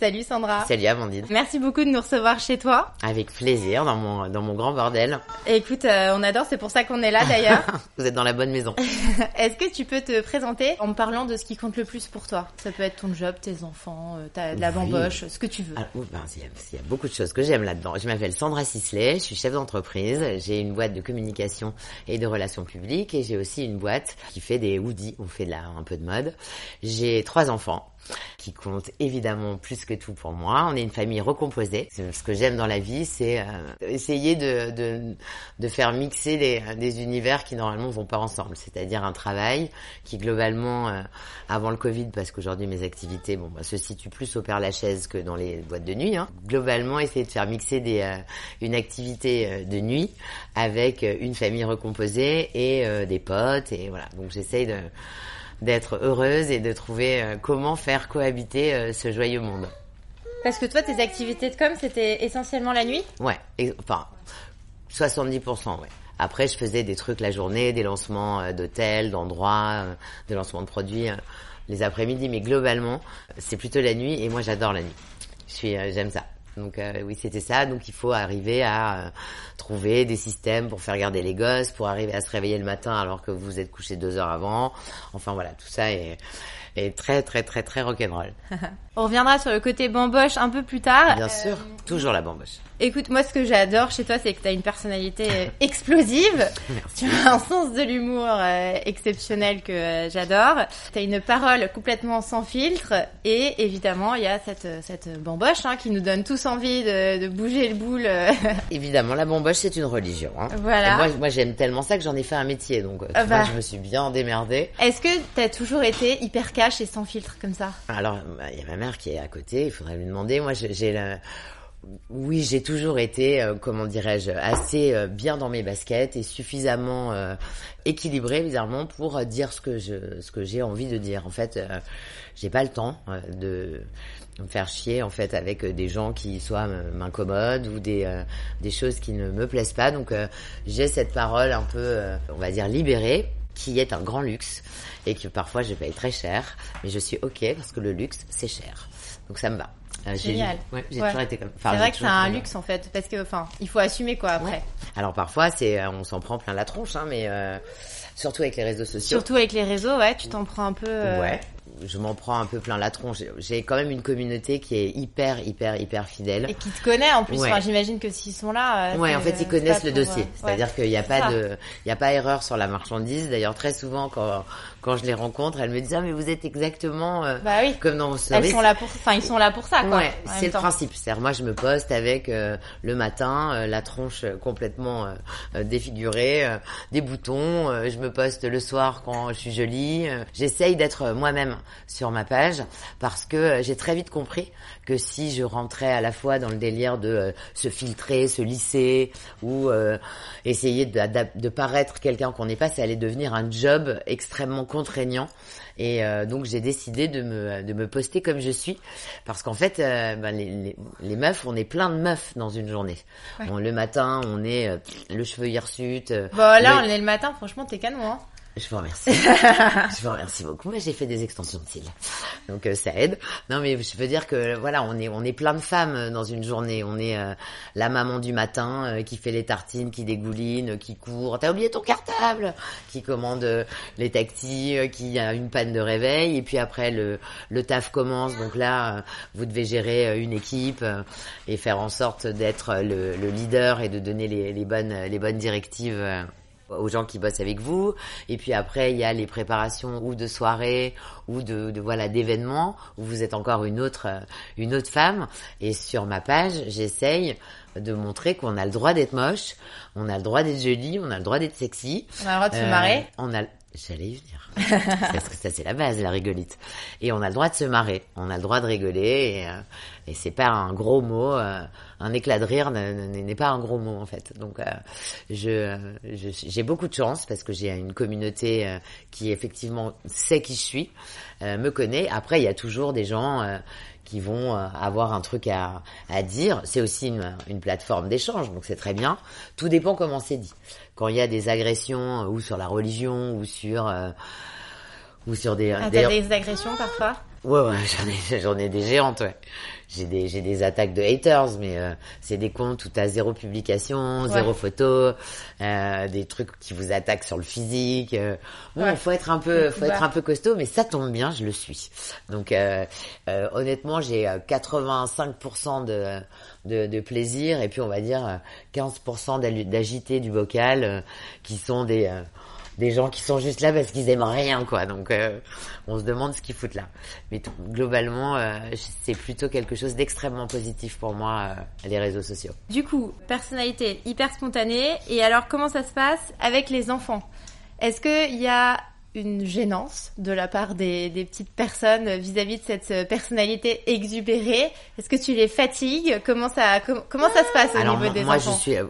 Salut Sandra. Salut Amandine. Merci beaucoup de nous recevoir chez toi. Avec plaisir dans mon dans mon grand bordel. Écoute, euh, on adore, c'est pour ça qu'on est là d'ailleurs. Vous êtes dans la bonne maison. Est-ce que tu peux te présenter en me parlant de ce qui compte le plus pour toi? Ça peut être ton job, tes enfants, euh, ta, la bamboche, ce que tu veux. Alors, ben, il, y a, il, y a, beaucoup de choses que j'aime là-dedans. Je m'appelle Sandra Sisley, je suis chef d'entreprise, j'ai une boîte de communication et de relations publiques et j'ai aussi une boîte qui fait des hoodies, on fait de la, un peu de mode. J'ai trois enfants qui compte évidemment plus que tout pour moi. On est une famille recomposée. Ce que j'aime dans la vie, c'est euh, essayer de, de, de, faire mixer des, des, univers qui normalement vont pas ensemble. C'est-à-dire un travail qui globalement, euh, avant le Covid, parce qu'aujourd'hui mes activités bon, bah, se situent plus au Père Lachaise que dans les boîtes de nuit. Hein. Globalement, essayer de faire mixer des, euh, une activité de nuit avec une famille recomposée et des potes. Et voilà. Donc j'essaye de d'être heureuse et de trouver euh, comment faire cohabiter euh, ce joyeux monde. Parce que toi, tes activités de com, c'était essentiellement la nuit? Ouais, et, enfin, 70%, ouais. Après, je faisais des trucs la journée, des lancements euh, d'hôtels, d'endroits, des lancements de produits les après-midi, mais globalement, c'est plutôt la nuit et moi j'adore la nuit. Je suis, j'aime ça. Donc euh, oui, c'était ça. Donc il faut arriver à euh, trouver des systèmes pour faire garder les gosses, pour arriver à se réveiller le matin alors que vous êtes couché deux heures avant. Enfin voilà, tout ça est, est très très très très rock'n'roll. On reviendra sur le côté bamboche un peu plus tard. Bien sûr, toujours la bamboche. Écoute, moi, ce que j'adore chez toi, c'est que tu as une personnalité euh, explosive. Tu as un sens de l'humour euh, exceptionnel que euh, j'adore. Tu as une parole complètement sans filtre. Et évidemment, il y a cette, cette bamboche hein, qui nous donne tous envie de, de bouger le boule. évidemment, la bamboche, c'est une religion. Hein. Voilà. moi, moi j'aime tellement ça que j'en ai fait un métier. Donc, tu bah. vois, je me suis bien démerdée. Est-ce que tu as toujours été hyper cash et sans filtre comme ça? Alors, bah, il y a ma mère qui est à côté. Il faudrait lui demander. Moi, j'ai la oui, j'ai toujours été, euh, comment dirais-je, assez euh, bien dans mes baskets et suffisamment euh, équilibrée, bizarrement, pour dire ce que je, ce que j'ai envie de dire. En fait, j'ai pas le temps de me faire chier en fait avec des gens qui soit m'incommodent ou des des choses qui ne me plaisent pas. Donc j'ai cette parole un peu, on va dire libérée, qui est un grand luxe et que parfois je paye très cher, mais je suis ok parce que le luxe c'est cher. Donc ça me va. Euh, Génial. Ouais, j'ai toujours été comme. c'est vrai que c'est un luxe en fait, parce que enfin, il faut assumer quoi après. Alors parfois, c'est, euh, on s'en prend plein la tronche, hein, mais euh, surtout avec les réseaux sociaux. Surtout avec les réseaux, ouais, tu t'en prends un peu. Euh, ouais je m'en prends un peu plein la tronche. J'ai quand même une communauté qui est hyper, hyper, hyper fidèle. Et qui te connaît en plus. Enfin, j'imagine que s'ils sont là. Euh, ouais, en fait, ils connaissent le dossier. C'est-à-dire qu'il n'y a pas de, il y a pas erreur sur la marchandise. D'ailleurs, très souvent, quand quand je les rencontre, elles me disent ah mais vous êtes exactement euh, bah oui. comme dans vos service. Elles sont là pour, enfin ils sont là pour ça quoi. Ouais, c'est le principe. C'est-à-dire moi je me poste avec euh, le matin la tronche complètement défigurée, des boutons. je me poste le soir quand je suis jolie. J'essaye d'être moi-même sur ma page parce que euh, j'ai très vite compris que si je rentrais à la fois dans le délire de euh, se filtrer, se lisser ou euh, essayer de, de, paraître quelqu'un qu'on n'est pas, ça allait devenir un job extrêmement contraignant. Et donc j'ai décidé de me, de me poster comme je suis parce qu'en fait ben, les, les, meufs on est plein de meufs dans une journée. Le matin on est le cheveu hirsute. Bon là on est le matin franchement t'es canon hein. Je vous remercie. je vous remercie beaucoup. Moi, j'ai fait des extensions de cils, donc euh, ça aide. Non, mais je veux dire que voilà, on est on est plein de femmes euh, dans une journée. On est euh, la maman du matin qui fait les tartines, qui dégouline, qui court. T'as oublié ton cartable Qui commande les tactis, qui a une panne de réveil. Et puis après, le le taf commence. Donc là, vous devez gérer une équipe et faire en sorte d'être le, le, leader et de donner les, les bonnes les bonnes directives aux gens qui bossent avec vous. Et puis après, il y a les préparations ou de soirées ou de, de voilà d'événements où vous êtes encore une autre euh, une autre femme. Et sur ma page, j'essaye de montrer qu'on a le droit d'être moche, on a le droit d'être jolie, on a le droit d'être sexy. On a le droit de se marrer. Euh, on a J'allais y venir. Parce que ça, c'est la base, la rigolite. Et on a le droit de se marrer. On a le droit de rigoler. Et, euh, et c'est pas un gros mot. Euh, un éclat de rire n'est pas un gros mot, en fait. Donc, euh, je, j'ai beaucoup de chance parce que j'ai une communauté euh, qui, effectivement, sait qui je suis, me connaît. Après, il y a toujours des gens qui vont avoir un truc à, à dire. C'est aussi une, une plateforme d'échange, donc c'est très bien. Tout dépend comment c'est dit quand il y a des agressions euh, ou sur la religion ou sur euh, ou sur des ah, des... des agressions parfois? Ouais ouais j'en ai j'en ai des géantes ouais j'ai des j'ai des attaques de haters mais euh, c'est des comptes où t'as zéro publication zéro photo euh, des trucs qui vous attaquent sur le physique euh. bon ouais. faut être un peu faut être un peu costaud mais ça tombe bien je le suis donc honnêtement j'ai 85% de, de de plaisir et puis on va dire 15% d'agité du vocal qui sont des des gens qui sont juste là parce qu'ils aiment rien, quoi. Donc, euh, on se demande ce qu'ils foutent là. Mais globalement, euh, c'est plutôt quelque chose d'extrêmement positif pour moi, euh, les réseaux sociaux. Du coup, personnalité hyper spontanée. Et alors, comment ça se passe avec les enfants? Est-ce qu'il y a une gênance de la part des, des petites personnes vis-à-vis de cette euh, personnalité exubérée. Est-ce que tu les fatigues? Comment ça comment, ça se passe au niveau des moi, enfants Moi, je suis, euh,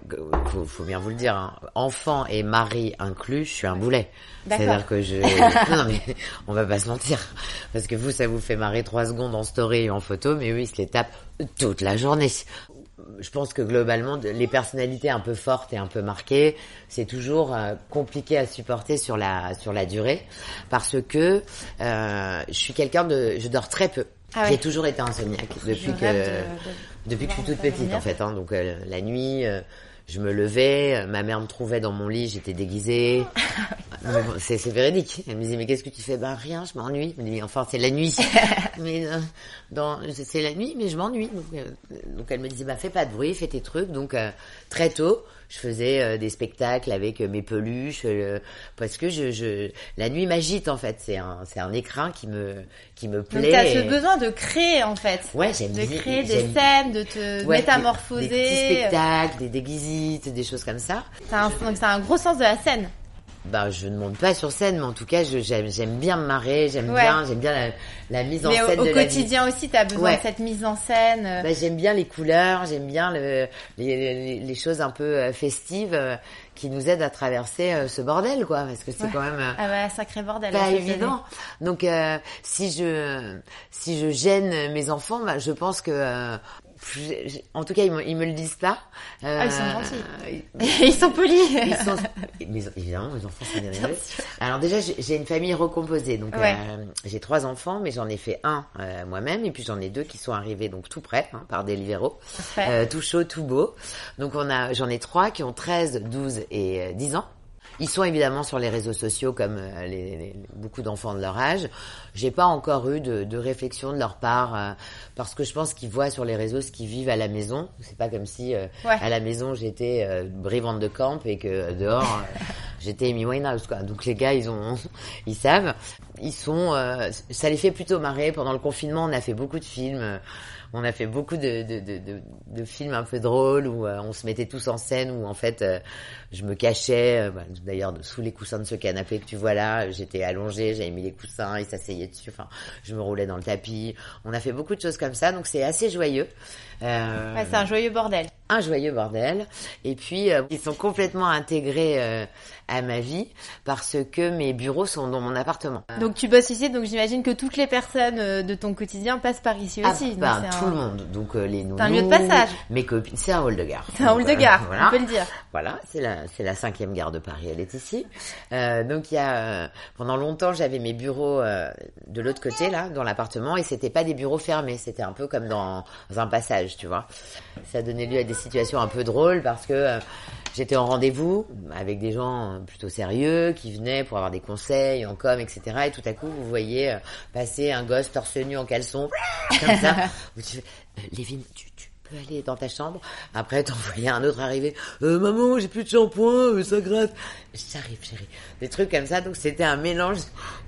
faut, faut bien vous le dire, hein, enfant et mari inclus, je suis un boulet. C'est-à-dire que je, non, mais on va pas se mentir, parce que vous, ça vous fait marrer trois secondes en story et en photo, mais oui, il se les tape toute la journée je pense que globalement, les personnalités un peu fortes et un peu marquées, c'est toujours euh, compliqué à supporter sur la sur la durée, parce que euh, je suis quelqu'un de, je dors très peu. Ah J'ai toujours été insomniaque depuis que depuis que je suis toute petite en fait. Hein, donc euh, la nuit, euh, je me levais, ma mère me trouvait dans mon lit, j'étais déguisée. c'est, c'est véridique. Elle me disait mais qu'est-ce que tu fais? Ben rien, je m'ennuie. Je me dis enfin c'est la nuit. mais euh, dans c'est la nuit, mais je m'ennuie. Donc, euh, donc, elle me disait bah fais pas de bruit, fais tes trucs. Donc euh, très tôt, je faisais des spectacles avec mes peluches parce que je, je la nuit m'agite en fait. C'est un c'est un écrin qui me qui me plaît. Donc t'as ce besoin de créer en fait. Ouais j'aime de créer des scènes, de te métamorphoser. Des, petits spectacles, des déguisites, des choses comme ça. un, donc c'est un gros sens de la scène bah, je ne monte pas sur scène, mais en tout cas, j'aime, j'aime bien me marrer, j'aime bien, j'aime bien la, la, mise en scène. Au, au quotidien aussi, tu as besoin de cette mise en scène. Euh. Bah, j'aime bien les couleurs, j'aime bien le, les, choses un peu euh, festives euh, qui nous aident à traverser ce bordel, quoi, parce que c'est quand même ah ouais, sacré bordel. Pas évident. Donc, euh, si je si je gêne mes enfants, bah, je pense que en tout cas, ils me, ils me le disent pas. Euh, ah, ils sont gentils. ils sont polis. Ils sont, mais évidemment, mes enfants sont bien élevés. Alors déjà, j'ai une famille recomposée. Donc, euh, j'ai trois enfants, mais j'en ai fait un euh, moi-même, et puis j'en ai deux qui sont arrivés donc tout près hein, par Deliveroo, euh, tout chaud, tout beau. Donc on a, j'en ai trois qui ont 13, 12 et 10 ans. Ils sont évidemment sur les réseaux sociaux comme euh, les, les, beaucoup d'enfants de leur âge. J'ai pas encore eu de, de, réflexion de leur part euh, parce que je pense qu'ils voient sur les réseaux ce qu'ils vivent à la maison. C'est pas comme si euh, ouais. à la maison j'étais euh, brivante de camp et que dehors j'étais Amy Winehouse quoi. Donc les gars ils ont ils savent. Ils sont ça les fait plutôt marrer. Pendant le confinement on a fait beaucoup de films on a fait beaucoup de, de, de, de, films un peu drôles où euh, on se mettait tous en scène, où en fait euh, je me cachais, euh, bah, d'ailleurs sous les coussins de ce canapé que tu vois là, j'étais allongée, j'avais mis les coussins, ils s'asseyaient dessus, enfin je me roulais dans le tapis. On a fait beaucoup de choses comme ça, donc c'est assez joyeux. Ouais, c'est un joyeux bordel. un joyeux bordel. Et puis, euh, ils sont complètement intégrés euh, à ma vie parce que mes bureaux sont dans mon appartement. Donc tu bosses ici, donc j'imagine que toutes les personnes euh, de ton quotidien passent par ici Ah, aussi. Bah, tout un- le monde. Donc euh, les nounous, C'est un lieu de passage. mes copines, c'est un hall de gare. C'est un hall de gare, voilà. on peut le dire. Voilà, c'est la c'est la cinquième gare de Paris, elle est ici. Euh, donc il y a euh, pendant longtemps j'avais mes bureaux euh, de l'autre côté là, dans l'appartement, et c'était pas des bureaux fermés, c'était un peu comme dans un passage, tu vois. Ça donnait lieu à des situations un peu drôles parce que euh, j'étais en rendez-vous avec des gens euh, plutôt sérieux qui venaient pour avoir des conseils en com, etc. Et tout à coup vous voyez euh, passer un gosse torse nu en caleçon comme ça. où tu Lévine, tu, tu aller dans ta chambre. Après, t'en voyais un autre arriver. Euh, maman, j'ai plus de shampoing, euh, ça gratte. J'arrive, chérie. Des trucs comme ça. Donc, c'était un mélange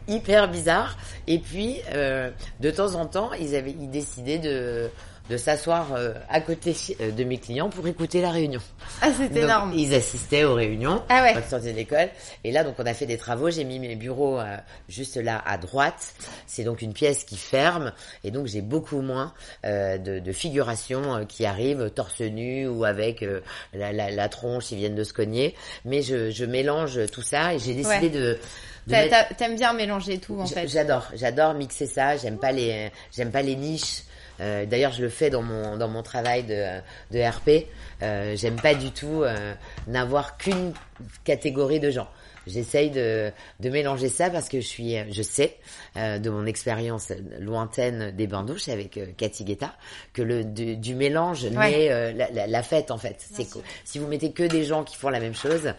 hyper bizarre. Et puis, euh, de temps en temps, ils avaient, ils décidaient de, de s'asseoir euh, à côté euh, de mes clients pour écouter la réunion. Ah, c'est énorme. Ils assistaient aux réunions Ah ouais. quand ils sortaient de l'école. Et là, donc, on a fait des travaux. J'ai mis mes bureaux euh, juste là à droite. C'est donc une pièce qui ferme. Et donc, j'ai beaucoup moins euh, de, de figurations euh, qui arrivent torse nu ou avec euh, la, la, la tronche, ils viennent de se cogner. Mais je, je mélange tout ça et j'ai décidé Ouais. de... mettre- T'aimes bien mélanger tout en fait. J'adore, j'adore mixer ça. J'aime pas les, j'aime pas les niches. Euh, D'ailleurs, je le fais dans mon dans mon travail de RP. Euh, J'aime pas du tout euh, n'avoir qu'une catégorie de gens. J'essaye de, de mélanger ça parce que je suis, je sais euh, de mon expérience lointaine des bains douches avec euh, Cathy Guetta que le du, du mélange Ouais. naît euh, la, la, la fête en fait. C'est que si vous mettez que des gens qui font la même chose,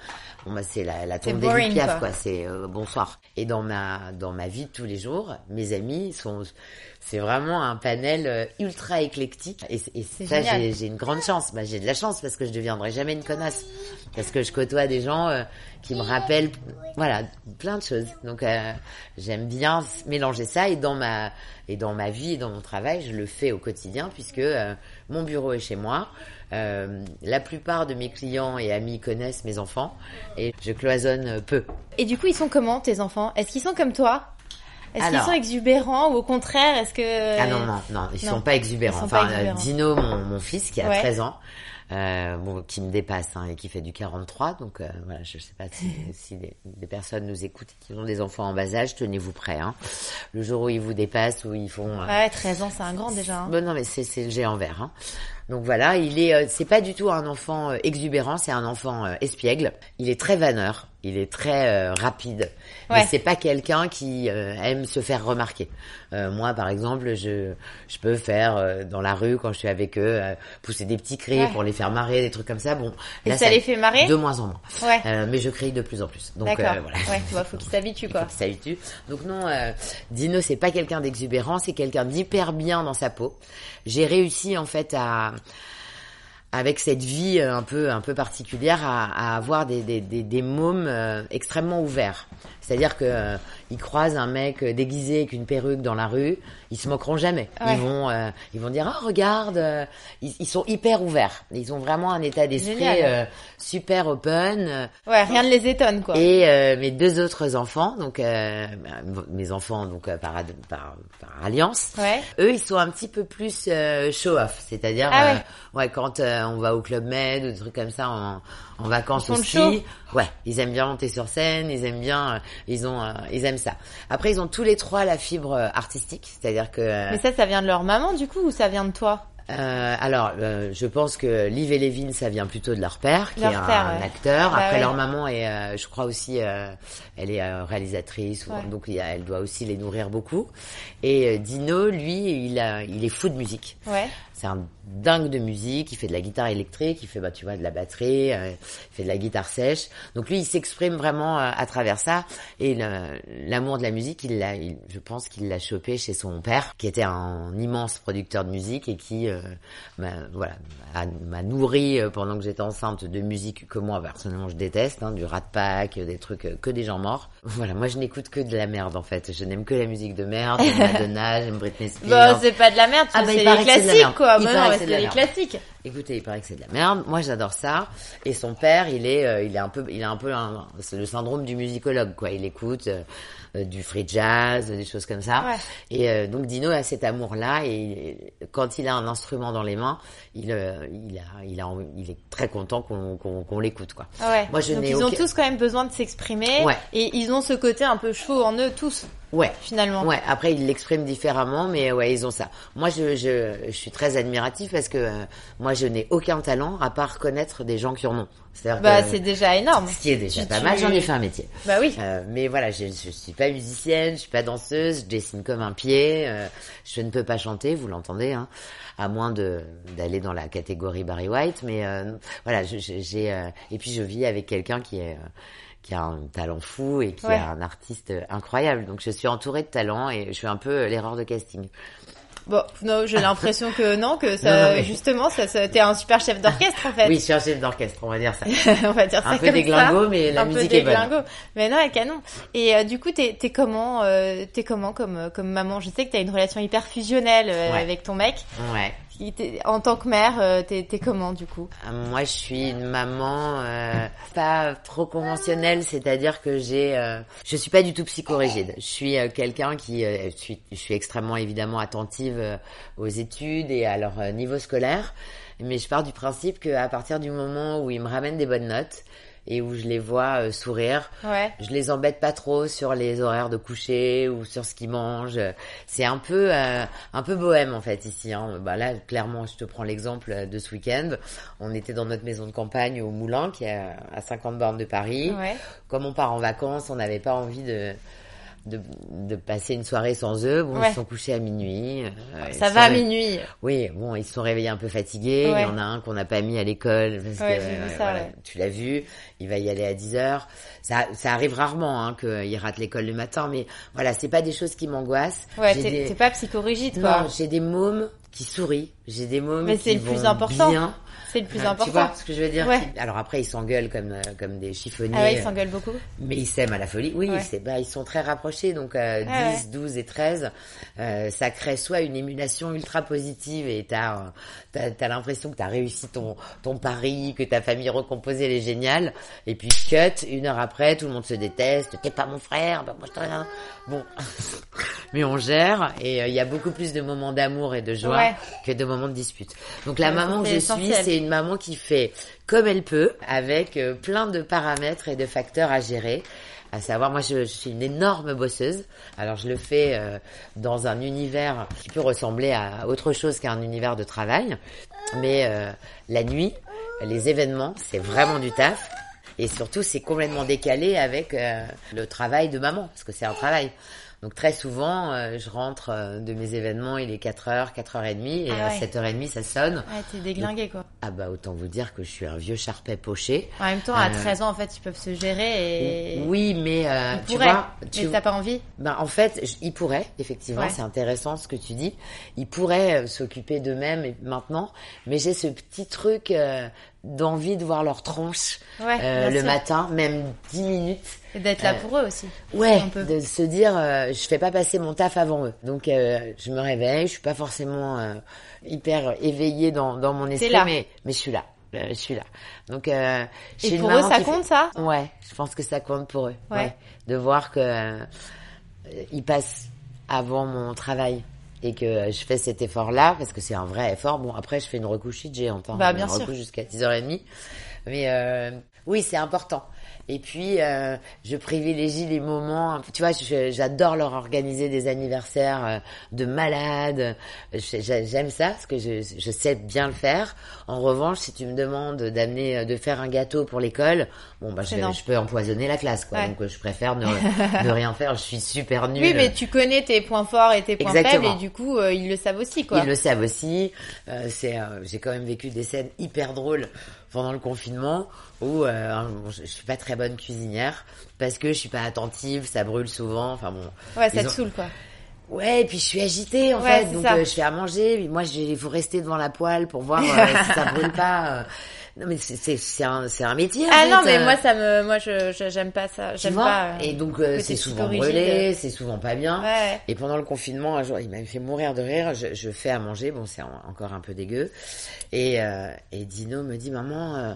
bon bah c'est la, la tombe des piaf quoi. quoi c'est euh, bonsoir. Et dans ma dans ma vie de tous les jours, mes amis sont c'est vraiment un panel euh, ultra éclectique et, et C'est ça j'ai une grande chance. Bah, j'ai de la chance parce que je deviendrai jamais une connasse parce que je côtoie des gens euh, qui me rappellent voilà plein de choses. Donc euh, j'aime bien mélanger ça et dans ma et dans ma vie et dans mon travail, je le fais au quotidien puisque euh, mon bureau est chez moi. Euh, la plupart de mes clients et amis connaissent mes enfants et je cloisonne euh, peu. Et du coup, ils sont comment tes enfants? Est-ce qu'ils sont comme toi? Est-ce qu'ils sont exubérants ou au contraire, est-ce que Ah non, non, non, ils non, sont pas exubérants. sont enfin, pas exubérants. Dino, mon, mon fils, qui a Ouais. 13 ans, euh, bon, qui me dépasse hein, et qui fait du 43, donc euh, voilà, je sais pas si, si des, des personnes nous écoutent et qui ont des enfants en bas âge, tenez-vous prêts. Hein. Le jour où ils vous dépassent, où ils font... euh, Ouais, 13 ans, c'est un grand déjà. hein. Bon, non, mais c'est c'est le géant vert. Hein. Donc voilà, il est, euh, c'est pas du tout un enfant euh, exubérant, c'est un enfant espiègle. Il est très vanneur, il est très euh, rapide, mais Ouais. c'est pas quelqu'un qui euh, aime se faire remarquer. Euh, moi, par exemple, je je peux faire euh, dans la rue quand je suis avec eux euh, pousser des petits cris Ouais. pour les faire marrer, des trucs comme ça. Bon, Et là, ça les fait marrer de moins en moins. Ouais. Euh, mais je crie de plus en plus. Donc euh, voilà. Ouais, vois, faut qu'ils s'habituent quoi. faut qu'il s'habitue. Donc non, euh, Dino, c'est pas quelqu'un d'exubérant, c'est quelqu'un d'hyper bien dans sa peau. J'ai réussi en fait à avec cette vie euh, un peu un peu particulière à, avoir des des des, des mômes euh, extrêmement ouverts. C'est-à-dire que euh, ils croisent un mec euh, déguisé avec une perruque dans la rue, ils se moqueront jamais. Ouais. Ils vont euh, ils vont dire ah regarde, euh, ils, ils sont hyper ouverts. Ils ont vraiment un état d'esprit euh, super open. euh, Ouais, rien ne les étonne quoi. et euh, mes deux autres enfants, donc euh, bah, mes enfants donc par, par par alliance, Ouais. eux ils sont un petit peu plus euh, show off, c'est-à-dire Ah euh, ouais. ouais quand on va au club med ou des trucs comme ça en, en vacances Ils aussi, ouais ils aiment bien monter sur scène, ils aiment bien, euh, ils ont euh, ils aiment ça. Après ils ont tous les trois la fibre euh, artistique, c'est-à-dire que Mais ça, ça vient de leur maman du coup ou ça vient de toi? Euh, alors, euh, je pense que Liv et Lévin, ça vient plutôt de leur père, qui Leur est un, père, ouais. acteur. Bah Après, ouais. leur maman est, euh, je crois aussi, euh, elle est réalisatrice, ou- Ouais. donc il y a- elle doit aussi les nourrir beaucoup. Et Dino, lui, il, a, il est fou de musique. C'est un dingue de musique, il fait de la guitare électrique, il fait bah tu vois de la batterie, euh, il fait de la guitare sèche. Donc lui il s'exprime vraiment euh, à travers ça et l'amour de la musique, il l'a je pense qu'il l'a chopé chez son père qui était un immense producteur de musique et qui euh, m'a voilà m'a nourri euh, pendant que j'étais enceinte de musique que moi personnellement je déteste hein, du Rat Pack, des trucs que des gens morts. Voilà, moi je n'écoute que de la merde en fait. Je n'aime que la musique de merde, j'aime Madonna, j'aime Britney Spears. Bah, c'est pas de la merde, Ah, bah, c'est paraît les Il Bah que les classiques. Écoutez, il paraît que c'est de la merde. Moi, j'adore ça. Et son père, il est, euh, il est un peu, il a un peu, un- c'est le syndrome du musicologue, quoi. Il écoute euh, euh, du free jazz, des choses comme ça. Ouais. Et euh, donc Dino a cet amour-là. Et quand il a un instrument dans les mains, il, il a, il a, il est très content qu'on qu'on qu'on l'écoute, quoi. Ouais. Moi, je Donc n'ai ils ont tous quand même besoin de s'exprimer Ouais. et ils ont ce côté un peu chaud en eux tous Ouais. finalement. Ouais, après ils l'expriment différemment, mais ouais, ils ont ça. Moi, je, je, je suis très admiratif parce que euh, moi, je n'ai aucun talent à part connaître des gens qui en ont. C'est-à-dire Bah c'est déjà énorme. ce qui est déjà Tu- pas tu- mal. J'en ai fait un métier. Bah oui. Euh, mais voilà, je, je suis pas musicienne, je suis pas danseuse, je dessine comme un pied, euh, je ne peux pas chanter, vous l'entendez, hein, à moins de d'aller dans la catégorie Barry White. Mais euh, voilà, j'ai euh, et puis je vis avec quelqu'un qui est euh, qui a un talent fou et qui Ouais. est un artiste incroyable. Donc je suis entourée de talents et je suis un peu l'erreur de casting. Bon, non, j'ai l'impression que non, que ça, Non, non, mais- justement, ça, ça- t'es un super chef d'orchestre en fait. Oui, je suis un chef d'orchestre, on va dire ça. on va dire ça Un peu comme déglingo, ça. mais la un peu musique est bonne. Mais non, elle canon. Et euh, du coup, t'es t'es comment, euh, t'es comment comme euh, comme maman? Je sais que t'as une relation hyper fusionnelle euh, Ouais. avec ton mec. Ouais. En tant que mère, euh, t'es comment du coup? Euh, Moi, je suis une maman euh, pas trop conventionnelle, c'est-à-dire que j'ai, euh, je suis pas du tout psychorigide. Je suis euh, quelqu'un qui, euh, je suis, je suis extrêmement évidemment attentive aux études et à leur niveau scolaire, mais je pars du principe qu'à partir du moment où ils me ramènent des bonnes notes et où je les vois euh, sourire, Ouais. je les embête pas trop sur les horaires de coucher ou sur ce qu'ils mangent. C'est un peu euh, un peu bohème en fait ici. Hein. Bah là, clairement, je te prends l'exemple de ce week-end. On était dans notre maison de campagne au Moulin, qui est à à 50 bornes de Paris. Ouais. Comme on part en vacances, on n'avait pas envie de de, de passer une soirée sans eux. Bon, Ouais. ils se sont couchés à minuit. euh, Ça va à minuit. oui, bon, ils se sont réveillés un peu fatigués. Ouais. Il y en a un qu'on n'a pas mis à l'école parce Ouais, que j'ai vu euh, ça, voilà, ouais. tu l'as vu. Il va y aller à 10 heures. Ça, ça arrive rarement hein, qu'il rate l'école le matin, mais voilà, c'est pas des choses qui m'angoissent. Ouais, t'es des- pas psychorigide quoi. Non, j'ai des mômes qui sourient. J'ai des mômes Mais qui c'est le plus important. bien. C'est le plus important. Tu vois ce que je veux dire Ouais. Alors après, ils s'engueulent comme euh, comme des chiffonniers. ah ouais, ils s'engueulent beaucoup. Mais ils s'aiment à la folie. Oui, Ouais. c'est bah ils sont très rapprochés donc euh, 10, Ah ouais. 12 et 13 euh, ça crée soit une émulation ultra positive et t'as euh, t'as t'as l'impression que t'as réussi ton ton pari, que ta famille recomposée elle est géniale et puis cut une heure après tout le monde se déteste, t'es pas mon frère, bah moi je rien. Bon. Mais on gère et euh, il y a beaucoup plus de moments d'amour et de joie que de moments de dispute. Donc la maman que je suis. C'est une maman qui fait comme elle peut, avec euh, plein de paramètres et de facteurs à gérer. À savoir, moi, je, suis une énorme bosseuse. Alors, je le fais euh, dans un univers qui peut ressembler à autre chose qu'un univers de travail. Mais euh, la nuit, les événements, c'est vraiment du taf. Et surtout, c'est complètement décalé avec le travail de maman, parce que c'est un travail. Donc très souvent, euh, je rentre euh, de mes événements, il est 4h, 4h30, et Ah à ouais. 7h30, ça sonne. Ouais, t'es déglingué quoi. Ah bah autant vous dire que je suis un vieux charpet poché. En même temps, à Euh, 13 ans, en fait, ils peuvent se gérer et. Oui, mais euh, Ils tu pourraient, vois, tu... mais t'as pas envie? Ben, en fait, je- ils pourraient, effectivement, Ouais. c'est intéressant ce que tu dis. Ils pourraient euh, s'occuper d'eux-mêmes maintenant, mais j'ai ce petit truc euh, d'envie de voir leur tronche Ouais, euh, le sûr. matin, même 10 minutes. Et d'être là Euh, pour eux aussi. Ouais, de se dire, euh, je fais pas passer mon taf avant eux. Donc, euh, je me réveille, je suis pas forcément euh, hyper éveillée dans, dans mon esprit, là. mais, mais je suis là. Euh, je suis là. Donc, euh, Et pour eux, ça fait- compte ça? Ouais, je pense que ça compte pour eux. Ouais. Ouais. De voir que euh, ils passent avant mon travail et que je fais cet effort-là parce que c'est un vrai effort. Bon, après, je fais une recouche géante. Hein, Bah, bien une sûr. recouche jusqu'à 10h30. Mais euh, oui, c'est important. Et puis, euh, je privilégie les moments. Tu vois, j'adore leur organiser des anniversaires euh, de malades. J'aime ça parce que je, je sais bien le faire. En revanche, si tu me demandes d'amener, euh, de faire un gâteau pour l'école, bon, bah, je, peux empoisonner la classe, quoi. Ouais. Donc, je préfère ne, ne rien faire. Je suis super nulle. Oui, mais tu connais tes points forts et tes points Exactement. faibles et du coup, euh, ils le savent aussi, quoi. Ils le savent aussi. Euh, c'est, j'ai quand même vécu des scènes hyper drôles pendant le confinement où euh, je, suis pas très bonne cuisinière parce que je suis pas attentive, ça brûle souvent. Enfin bon. Ouais, ça te ont- saoule, quoi. Ouais, et puis je suis agitée en Ouais, fait, donc euh, je fais à manger. mais Moi, il faut rester devant la poêle pour voir euh, si ça brûle pas. Euh. Non mais c'est un c'est un métier. Ah fait, non, mais euh, moi ça me, moi je, j'aime pas ça. J'aime pas. euh, Et donc euh, c'est souvent brûlé, c'est souvent pas bien. Ouais. Et pendant le confinement, un jour, il m'avait fait mourir de rire. Je, je fais à manger, bon, c'est en- encore un peu dégueu. Et, euh, et Dino me dit, maman, euh,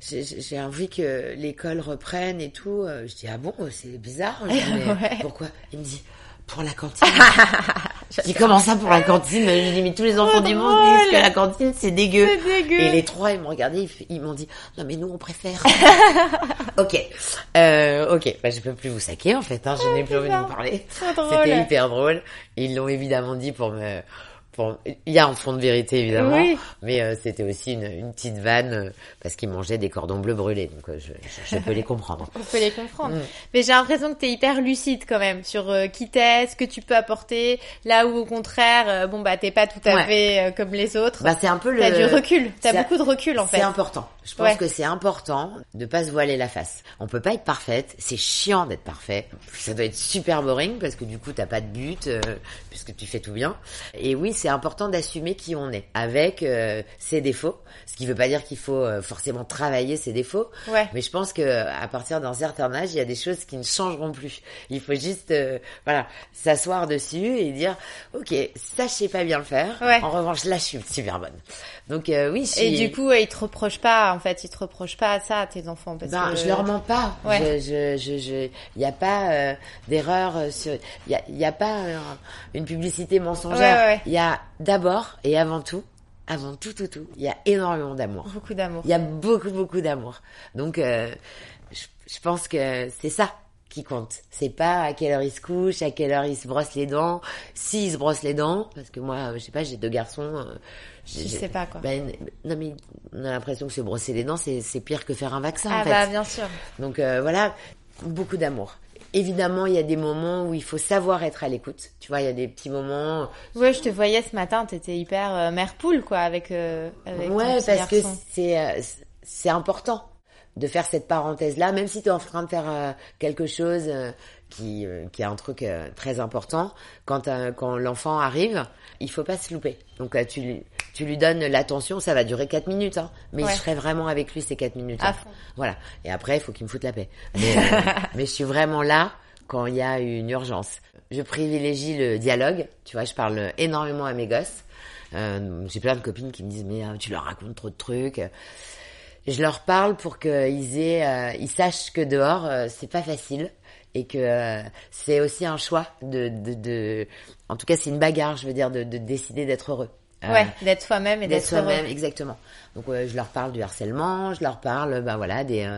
j'ai envie que l'école reprenne et tout. Euh, Je dis, ah bon, c'est bizarre. Je dis, mais Ouais. Pourquoi? Il me dit, pour la cantine. dis, comment ça pour la cantine Je dis, mais tous les enfants Oh, du monde disent que la cantine, c'est dégueu. Dégueu. Et les trois, ils m'ont regardé, ils, m'ont dit, non mais nous, on préfère. ok, euh, ok, bah, je peux plus vous saquer en fait, hein, je n'ai plus envie de vous parler. C'était hyper drôle. Ils l'ont évidemment dit pour me... Pour... Il y a un fond de vérité évidemment, Oui. mais euh, c'était aussi une, une petite vanne euh, parce qu'ils mangeaient des cordons bleus brûlés, donc euh, je, je, je peux les comprendre. On peut les comprendre. Mm. Mais j'ai l'impression que t'es hyper lucide quand même sur euh, qui t'es, ce que tu peux apporter, là où au contraire, euh, bon bah t'es pas tout à Ouais. fait euh, comme les autres. Bah c'est un peu le. T'as du recul, t'as beaucoup de recul en fait. C'est important. Je pense Ouais. que c'est important de pas se voiler la face. On peut pas être parfaite. C'est chiant d'être parfait. Ça doit être super boring parce que du coup t'as pas de but euh, puisque tu fais tout bien. Et oui, c'est important d'assumer qui on est avec euh, ses défauts. Ce qui veut pas dire qu'il faut euh, forcément travailler ses défauts. Ouais. Mais je pense que à partir d'un certain âge, il y a des choses qui ne changeront plus. Il faut juste, euh, voilà, s'asseoir dessus et dire, ok, ça je sais pas bien le faire. Ouais. En revanche, là je suis super bonne. Donc euh, oui, je Et du coup, ils te reprochent pas, en fait, ils te reprochent pas ça à tes enfants parce ben, que je leur mens pas. Ouais. Je, je, je, je, y a pas euh, d'erreur euh, sur, y a, y a pas une publicité mensongère. Ouais, ouais, ouais. Il y a d'abord et avant tout, avant tout, tout, tout, il y a énormément d'amour. beaucoup d'amour. Il y a beaucoup, beaucoup d'amour. Donc, euh, je, je pense que c'est ça qui compte. C'est pas à quelle heure ils se couchent, à quelle heure ils se brossent les dents, s'ils se brossent les dents, parce que moi, euh, je sais pas, j'ai deux garçons. euh, Je sais pas quoi. Ben, non mais on a l'impression que se brosser les dents, c'est c'est pire que faire un vaccin ah en fait. bah bien sûr. Donc euh, voilà, beaucoup d'amour. Évidemment, il y a des moments où il faut savoir être à l'écoute. Tu vois, il y a des petits moments. Ouais, je te voyais ce matin, t'étais hyper euh, mère poule quoi avec euh, avec ouais, parce que c'est euh, c'est important de faire cette parenthèse là, même si tu es en train de faire euh, quelque chose euh, qui euh, qui est un truc euh, très important. Quand euh, quand l'enfant arrive, il faut pas se louper. Donc euh, tu lui tu lui donnes l'attention, ça va durer quatre minutes, hein, mais Ouais. je serai vraiment avec lui ces quatre minutes. À fond. Voilà. Et après, il faut qu'il me foute la paix. Mais, euh, mais je suis vraiment là quand il y a une urgence. Je privilégie le dialogue. Tu vois, je parle énormément à mes gosses. Euh, J'ai plein de copines qui me disent mais tu leur racontes trop de trucs. Je leur parle pour qu'ils aient, euh, ils sachent que dehors euh, c'est pas facile et que euh, c'est aussi un choix de, de, de, en tout cas c'est une bagarre, je veux dire, de, de décider d'être heureux. Euh, Ouais, d'être soi-même et d'être soi-même, exactement. Donc euh, je leur parle du harcèlement, je leur parle, ben voilà, des euh,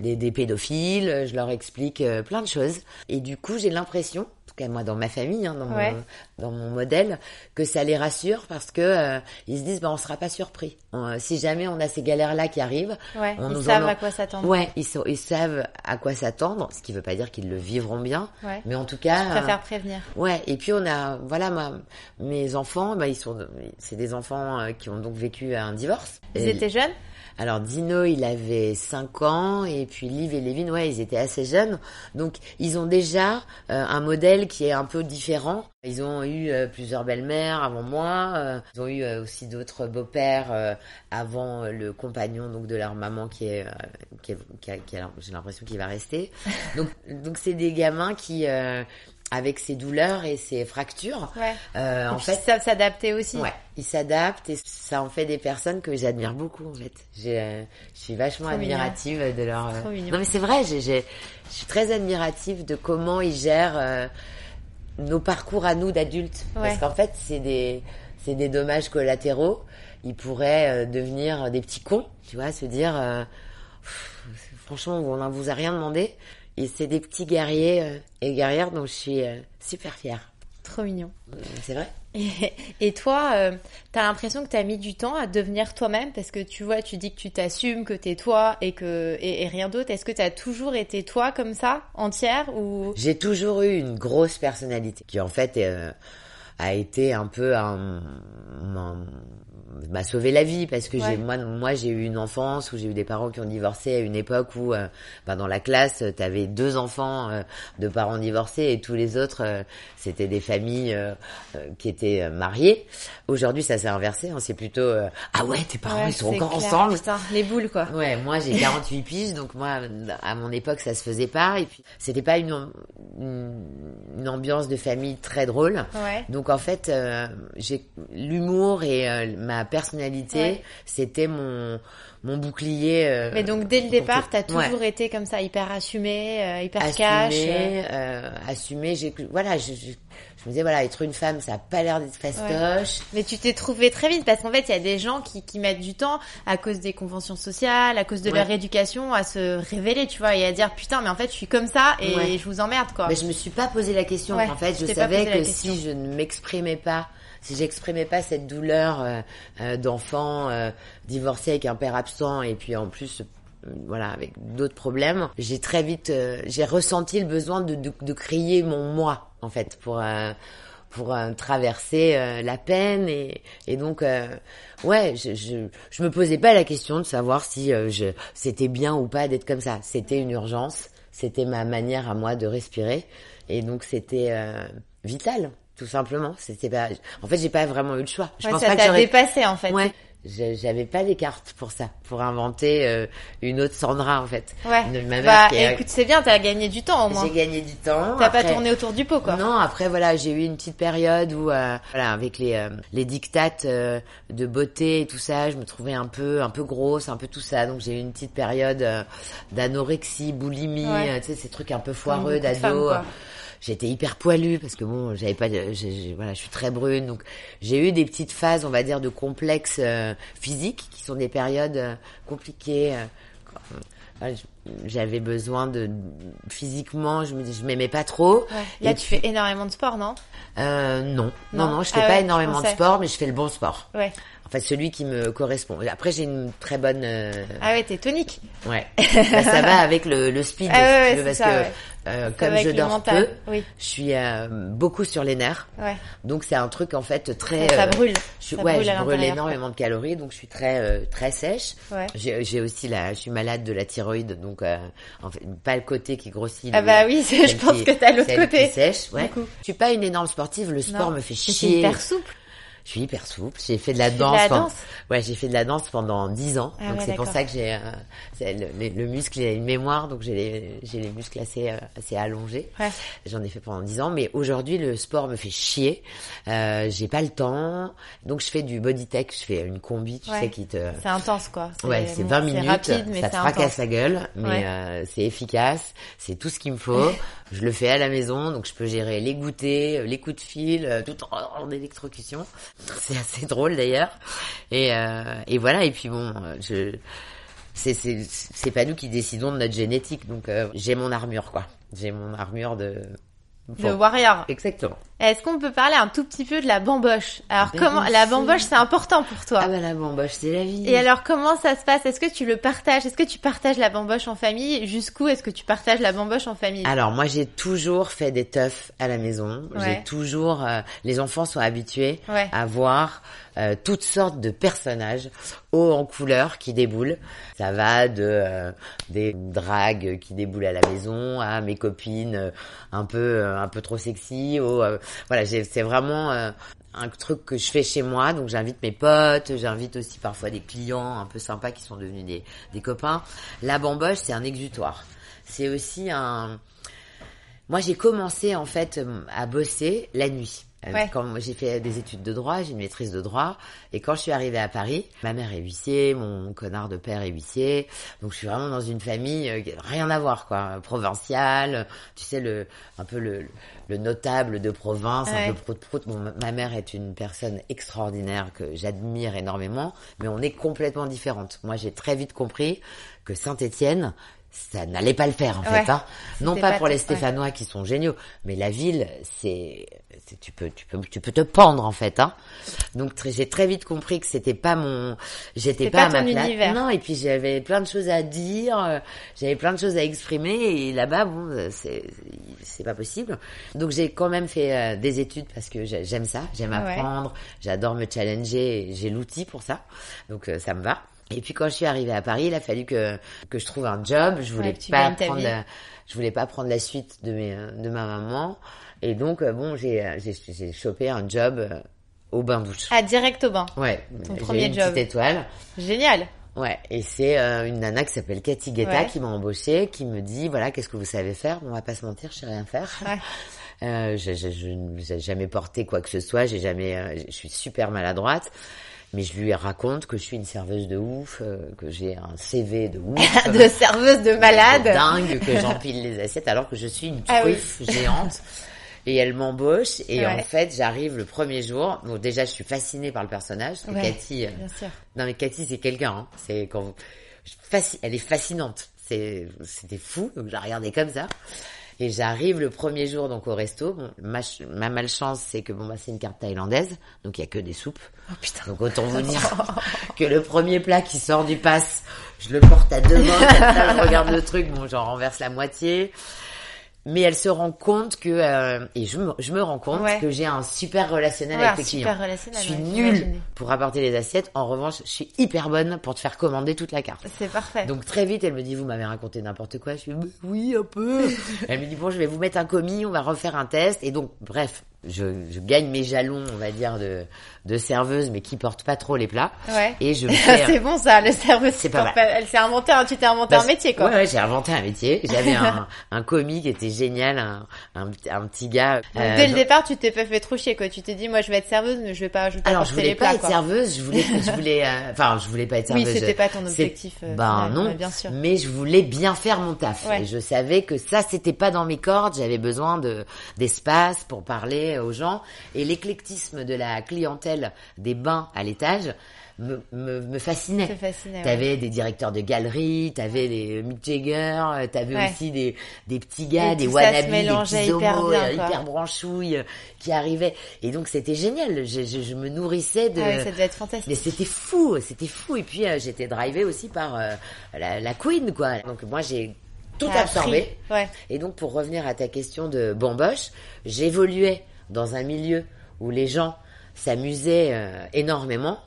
des, des pédophiles, je leur explique euh, plein de choses. Et du coup, j'ai l'impression, en tout cas moi dans ma famille, hein, dans Ouais. mon dans mon modèle, que ça les rassure parce que euh, ils se disent, ben on sera pas surpris. On, euh, si jamais on a ces galères là qui arrivent, Ouais, on ils nous savent en- à quoi s'attendre. Ouais, ils, sont- ils savent à quoi s'attendre, ce qui veut pas dire qu'ils le vivront bien, Ouais. mais en tout cas, Je préfère prévenir. Ouais, et puis on a, voilà, ma, mes enfants, bah, ils sont, c'est des enfants euh, qui ont donc vécu un divorce. Ils Et- étaient jeunes? Alors Dino, il avait 5 ans et puis Liv et Lévin, ouais, ils étaient assez jeunes. Donc ils ont déjà euh, un modèle qui est un peu différent. Ils ont eu euh, plusieurs belles-mères avant moi. euh, ils ont eu euh, aussi d'autres beaux-pères euh, avant le compagnon donc de leur maman qui est, euh, qui est- qui a- qui a- j'ai l'impression qu'il va rester. Donc donc c'est des gamins qui euh, avec ses douleurs et ses fractures, Ouais. euh, en fait, ils savent s'adapter aussi. Ouais, ils s'adaptent et ça en fait des personnes que j'admire beaucoup en fait. J'ai, euh, je suis vachement Trop mignon. admirative de leur. euh, Trop mignon. Non mais c'est vrai, j'ai, j'ai- je suis très admirative de comment ils gèrent euh, nos parcours à nous d'adultes. Parce Ouais. qu'en fait, c'est des, c'est des dommages collatéraux. Ils pourraient euh, devenir des petits cons, tu vois, se dire, euh, pff, franchement, on ne vous a rien demandé. Et c'est des petits guerriers euh, et guerrières dont je suis euh, super fière. Trop mignon. Euh, C'est vrai. Et, et toi, euh, t'as l'impression que t'as mis du temps à devenir toi-même parce que tu vois, tu dis que tu t'assumes, que t'es toi et que et, et rien d'autre. Est-ce que t'as toujours été toi comme ça, entière ou? J'ai toujours eu une grosse personnalité qui en fait euh, a été un peu un, un- m'a sauvé la vie parce que Ouais. j'ai moi moi j'ai eu une enfance où j'ai eu des parents qui ont divorcé à une époque où euh, bah, dans la classe tu avais deux enfants euh, de parents divorcés et tous les autres euh, c'était des familles euh, qui étaient mariées. Aujourd'hui ça s'est inversé, hein, c'est plutôt ah ouais tes parents Ouais, ils sont encore clair. ensemble. Putain, les boules quoi. Ouais, moi j'ai 48 piges, donc moi à mon époque ça se faisait pas et puis c'était pas une, une une ambiance de famille très drôle. Ouais. Donc en fait, j'ai l'humour et euh, ma personnalité, Ouais. c'était mon mon bouclier. euh, Mais donc dès le départ, t'as toujours ouais. été comme ça, hyper assumé, euh, hyper cash. euh. assumé, euh, assumé. J'ai voilà, je, je, je me disais voilà, être une femme, ça a pas l'air d'être fastoche. Mais tu t'es trouvé très vite parce qu'en fait, il y a des gens qui, qui mettent du temps à cause des conventions sociales, à cause de Ouais. leur éducation, à se révéler, tu vois, et à dire putain, mais en fait, je suis comme ça et je vous emmerde quoi. Mais je me suis pas posé la question. En fait, je savais que si je ne m'exprimais pas, si j'exprimais pas cette douleur euh, euh, d'enfant euh, divorcé avec un père absent et puis en plus euh, voilà avec d'autres problèmes, j'ai très vite j'ai ressenti le besoin de, de, de crier mon moi en fait pour pour euh, traverser euh, la peine et, et donc euh, ouais je, je je me posais pas la question de savoir si je c'était bien ou pas d'être comme ça. C'était une urgence c'était ma manière à moi de respirer et donc c'était vital tout simplement c'était pas en fait j'ai pas vraiment eu le choix je Ouais, pense ça pas t'a dépassé en fait. ouais j'avais pas les cartes pour ça pour inventer euh, une autre Sandra en fait Ouais. Une- ma Bah qui est- écoute, c'est bien, t'as gagné du temps au moins. j'ai gagné du temps T'as pas Après- tourné autour du pot quoi. non, après voilà, j'ai eu une petite période où euh, voilà, avec les euh, les dictates euh, de beauté et tout ça, je me trouvais un peu un peu grosse, un peu tout ça. Donc j'ai eu une petite période euh, d'anorexie, boulimie, Ouais. tu sais ces trucs un peu foireux d'ado. J'étais hyper poilue parce que bon, j'avais pas de voilà, je suis très brune donc j'ai eu des petites phases, on va dire de complexes euh, physiques qui sont des périodes euh, compliquées euh, je- j'avais besoin de physiquement, je me je m'aimais pas trop. Ouais. Là, Et tu fais énormément de sport, non? Euh, non, non, Non? je fais Ah pas ouais, énormément de sport, mais je fais le bon sport. Ouais. En fait, celui qui me correspond. Après, j'ai une très bonne. euh, Ah ouais, t'es tonique. Ouais. Bah, ça va avec le, le speed, Ah ouais, si veux, parce ça, que ouais. euh, comme je dors mental. peu, Oui. je suis euh, beaucoup sur les nerfs. Ouais. Donc c'est un truc en fait très. Ça euh, brûle. Je suis, Ça ouais, brûle je brûle énormément de calories, donc je suis très euh, très sèche. Ouais. J'ai aussi la, je suis malade de la thyroïde, donc euh, en fait pas le côté qui grossit. Ah bah oui, je pense qui- que t'as l'autre côté. Qui sèche, ouais. Je suis pas une énorme sportive, le sport Non. me fait chier. t'es hyper souple. Je suis hyper souple. J'ai fait de la de danse. la pendant- danse Ouais, j'ai fait de la danse pendant 10 ans. Ah donc ouais, c'est pour ça que j'ai euh, le, le- le muscle il a une mémoire, donc j'ai les j'ai les muscles assez euh, assez allongés. Ouais. J'en ai fait pendant 10 ans, mais aujourd'hui le sport me fait chier. Euh, j'ai pas le temps, donc je fais du body tech. Je fais une combi, tu Ouais. sais, qui te C'est intense, quoi. Ouais, c'est 20 minutes, rapide, mais ça te fracasse la gueule, mais euh, c'est efficace, c'est tout ce qu'il me faut. je le fais à la maison, donc je peux gérer les goûters, euh, les coups de fil, tout en, en électrocution. C'est assez drôle d'ailleurs. Et, euh, et voilà, et puis bon, euh, je c'est pas nous qui décidons de notre génétique, donc euh, j'ai mon armure quoi. J'ai mon armure de Le warrior. Exactement. Est-ce qu'on peut parler un tout petit peu de la bamboche Alors Ben comment la bamboche c'est important pour toi Ah bah la bamboche, c'est la vie. Et alors comment ça se passe? Est-ce que tu le partages? Est-ce que tu partages la bamboche en famille? Jusqu'où est-ce que tu partages la bamboche en famille? Alors moi j'ai toujours fait des teufs à la maison. Ouais. J'ai toujours euh, les enfants sont habitués Ouais. à voir euh, toutes sortes de personnages hauts en couleur qui déboulent. Ça va de euh, des dragues qui déboulent à la maison à mes copines euh, un peu un peu trop sexy. Au, euh, voilà, c'est vraiment euh, un truc que je fais chez moi, donc j'invite mes potes, j'invite aussi parfois des clients un peu sympas qui sont devenus des, des copains. La bamboche, c'est un exutoire. C'est aussi un, moi, j'ai commencé en fait à bosser la nuit. Euh, Ouais. Quand moi, j'ai fait des études de droit, j'ai une maîtrise de droit, et quand je suis arrivée à Paris, ma mère est huissier, mon connard de père est huissier, donc je suis vraiment dans une famille euh, rien à voir, quoi, provinciale, tu sais le, un peu le, le notable de province, Ouais. un peu prout prout. Bon, ma- ma mère est une personne extraordinaire que j'admire énormément, mais on est complètement différentes. Moi, j'ai très vite compris que Saint-Étienne ça n'allait pas le faire en Ouais. fait hein. non pas, pas pour les ouais. Stéphanois qui sont géniaux mais la ville c'est tu peux tu peux tu peux te pendre en fait hein donc j'ai très vite compris que c'était pas mon j'étais pas, pas à ma place univers. non et puis j'avais plein de choses à dire euh, j'avais plein de choses à exprimer et là-bas bon euh, c'est c'est pas possible. Donc j'ai quand même fait euh, des études parce que j'ai- j'aime ça, j'aime Ouais. apprendre, j'adore me challenger, j'ai l'outil pour ça. Donc euh, ça me va. Et puis quand je suis arrivée à Paris, il a fallu que que je trouve un job. Je voulais Ouais, pas prendre, la- je voulais pas prendre la suite de mes de ma maman. Et donc euh, bon, j'ai euh, j'ai j'ai chopé un job euh, au bain douche. Ah, direct au bain. Ouais, Ton premier une job. petite étoile. Génial. Ouais, et c'est euh, une nana qui s'appelle Cathy Guetta Ouais. qui m'a embauchée, qui me dit voilà qu'est-ce que vous savez faire? On va pas se mentir, je sais rien faire. Ouais. Euh, je, n'ai jamais porté quoi que ce soit, j'ai jamais, euh, je suis super maladroite. Mais je lui raconte que je suis une serveuse de ouf, euh, que j'ai un CV de ouf, de serveuse de malade. de dingue, que j'empile les assiettes alors que je suis une Ah oui. truffe géante. Et elle m'embauche et Ouais. en fait j'arrive le premier jour. Bon déjà je suis fascinée par le personnage. Ouais, Cathy, euh, Bien sûr. non mais Cathy c'est quelqu'un. Hein. C'est quand vous... Elle est fascinante. C'était fou. Donc je la regardais comme ça. Et j'arrive le premier jour donc au resto. Bon, ma, ch- ma malchance c'est que bon bah c'est une carte thaïlandaise donc il y a que des soupes. Oh putain. Donc autant vous dire que le premier plat qui sort du pass, je le porte à deux mains, comme ça, je regarde le truc, bon j'en renverse la moitié. Mais elle se rend compte que euh, et je me, je me rends compte Ouais. que j'ai un super relationnel Ouais, avec les clients. relationnel, je suis nulle pour apporter les assiettes. En revanche, je suis hyper bonne pour te faire commander toute la carte. C'est parfait. Donc très vite, elle me dit, vous m'avez raconté n'importe quoi. Je suis, Bah, oui, un peu. elle me dit, bon, je vais vous mettre un commis, on va refaire un test. Et donc, bref, je, je gagne mes jalons, on va dire, de, de serveuse, mais qui porte pas trop les plats. Ouais. Et je me fais... c'est bon ça, le serveuse. C'est pas porte Elle s'est inventé, un- tu t'es inventé un métier quoi. Ouais, ouais, j'ai inventé un métier. J'avais un, un commis qui était génial, un, un, un petit gars. Donc, euh, dès le départ, tu t'es pas fait trop chier quoi. Tu t'es dit, moi je vais être serveuse, mais je vais pas, je vais pas Alors je voulais les pas être quoi. serveuse, je voulais, je voulais, euh, enfin je voulais pas être Oui, serveuse. c'était pas ton objectif, euh, ben non, bien sûr. mais je voulais bien faire mon taf. Ouais. Et je savais que ça c'était pas dans mes cordes. J'avais besoin de d'espace pour parler aux gens. Et l'éclectisme de la clientèle des bains à l'étage me, me, me fascinait. Ouais. T'avais des directeurs de galeries, t'avais des Mick Jagger, t'avais Ouais. aussi des, des petits gars, Et des wannabes, des petits hyper homos, bien, euh, hyper branchouilles euh, qui arrivaient. Et donc c'était génial. Je, je, je me nourrissais de. Ah ouais, ça devait être fantastique. Mais c'était fou, c'était fou. Et puis euh, j'étais drivée aussi par euh, la, la queen, quoi. Donc moi j'ai tout absorbé. Ouais. Et donc pour revenir à ta question de bamboche, j'évoluais dans un milieu où les gens s'amusaient euh, énormément.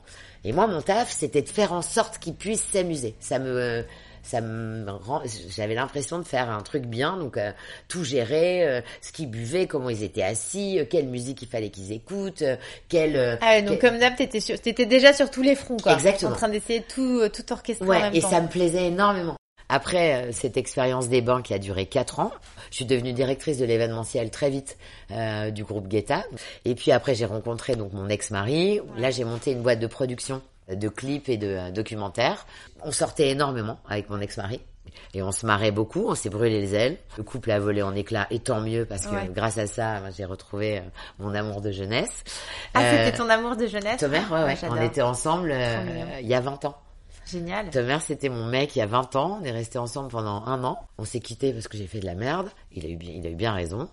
Et moi mon taf c'était de faire en sorte qu'ils puissent s'amuser. Ça me ça me rend, j'avais l'impression de faire un truc bien, donc euh, tout gérer, euh, ce qu'ils buvaient, comment ils étaient assis, euh, quelle musique il fallait qu'ils écoutent, euh, quelle. euh, Ah ouais, donc comme d'hab, t'étais sur, t'étais déjà sur tous les fronts quoi. Exactement. En train d'essayer de tout, euh, tout orchestrer en Ouais, même et temps. ça me plaisait énormément. Après euh, cette expérience des banques qui a duré quatre ans, je suis devenue directrice de l'événementiel très vite euh, du groupe Guetta. Et puis après, j'ai rencontré donc mon ex-mari. Là, j'ai monté une boîte de production de clips et de euh, documentaires. On sortait énormément avec mon ex-mari. Et on se marrait beaucoup, on s'est brûlé les ailes. Le couple a volé en éclats, et tant mieux, parce que Ouais. grâce à ça, j'ai retrouvé euh, mon amour de jeunesse. Ah, Euh, c'était ton amour de jeunesse. Thomas, ouais, ouais, j'adore. on était ensemble euh, il y a 20 ans. Génial. Thomas, c'était mon mec il y a 20 ans. On est restés ensemble pendant un an. On s'est quittés parce que j'ai fait de la merde. Il a eu bien, il a eu bien raison.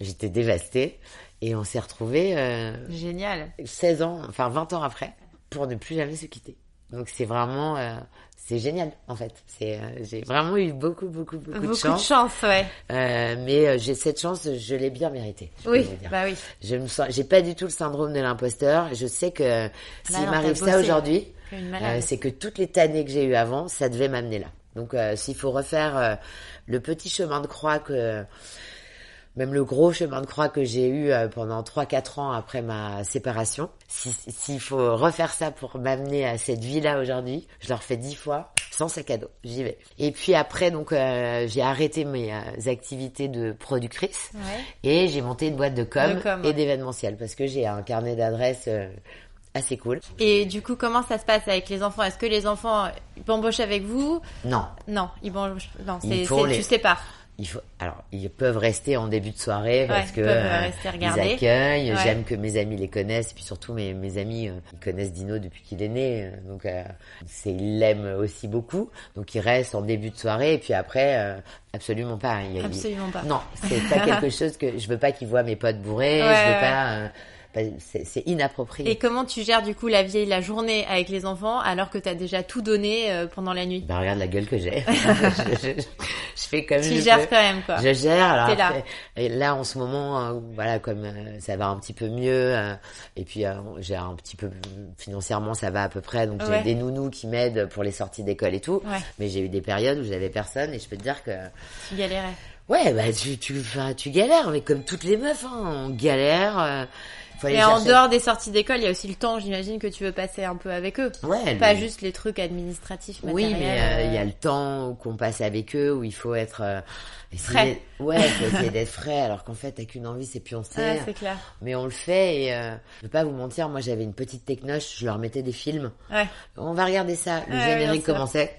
J'étais dévastée. Et on s'est retrouvés euh, Génial. 16 ans, enfin 20 ans après, pour ne plus jamais se quitter. Donc c'est vraiment, euh, c'est génial en fait. C'est, euh, j'ai vraiment eu beaucoup, beaucoup, beaucoup, Beaucoup de chance. de chance, ouais. Euh, mais euh, j'ai cette chance, je l'ai bien méritée. Oui, bah oui. Je me sens, j'ai pas du tout le syndrome de l'imposteur. Je sais que s'il m'arrive ça aujourd'hui, une euh, c'est que toutes les tannées que j'ai eues avant, ça devait m'amener là. Donc euh, s'il faut refaire euh, le petit chemin de croix que même le gros chemin de croix que j'ai eu euh, pendant 3-4 ans après ma séparation, si- s'il faut refaire ça pour m'amener à cette vie-là aujourd'hui, je le refais dix fois sans sac à dos, j'y vais. Et puis après, donc euh, j'ai arrêté mes euh, activités de productrice Ouais. et j'ai monté une boîte de com, De com, et d'événementiel parce que j'ai un carnet d'adresses euh, assez cool. Et du coup, comment ça se passe avec les enfants? Est-ce que les enfants ils embauchent avec vous? Non, Non, ils embauchent. Non, c'est, les- tu sépares. Il faut alors ils peuvent rester en début de soirée parce que euh, rester regarder. ils accueillent Ouais. j'aime que mes amis les connaissent et puis surtout mes, mes amis euh, ils connaissent Dino depuis qu'il est né euh, donc euh, c'est ils l'aiment aussi beaucoup donc ils restent en début de soirée et puis après absolument pas Il Absolument pas. non c'est pas quelque chose que je veux pas qu'ils voient mes potes bourrés Ouais, je veux ouais. pas euh, c'est inapproprié. Et comment tu gères du coup la vieille la journée avec les enfants alors que tu as déjà tout donné euh, pendant la nuit? Bah regarde la gueule que j'ai. je, je, fais comme tu je gères peux. quand même quoi. Je gère. Alors là. et là en ce moment, euh, voilà, comme euh, ça va un petit peu mieux, euh, et puis euh, j'ai un petit peu financièrement ça va à peu près, donc Ouais. j'ai des nounous qui m'aident pour les sorties d'école et tout. Ouais. Mais j'ai eu des périodes où j'avais personne, et je peux te dire que Tu galérais. ouais, bah tu tu tu galères, mais comme toutes les meufs, hein, on galère. Euh, faut aller Et en dehors des sorties d'école, il y a aussi le temps, j'imagine, que tu veux passer un peu avec eux. Ouais, Pas juste les trucs administratifs, Oui, mais euh, il y a euh, le temps qu'on passe avec eux où il faut être euh, essayer- Ouais, faut essayer d'être frais, alors qu'en fait, t'as qu'une envie, c'est pioncer. Ouais, c'est clair. mais on le fait et euh, je vais pas vous mentir, moi j'avais une petite technoche, je leur mettais des films. Ouais. On va regarder ça. Le Ouais, générique commençait.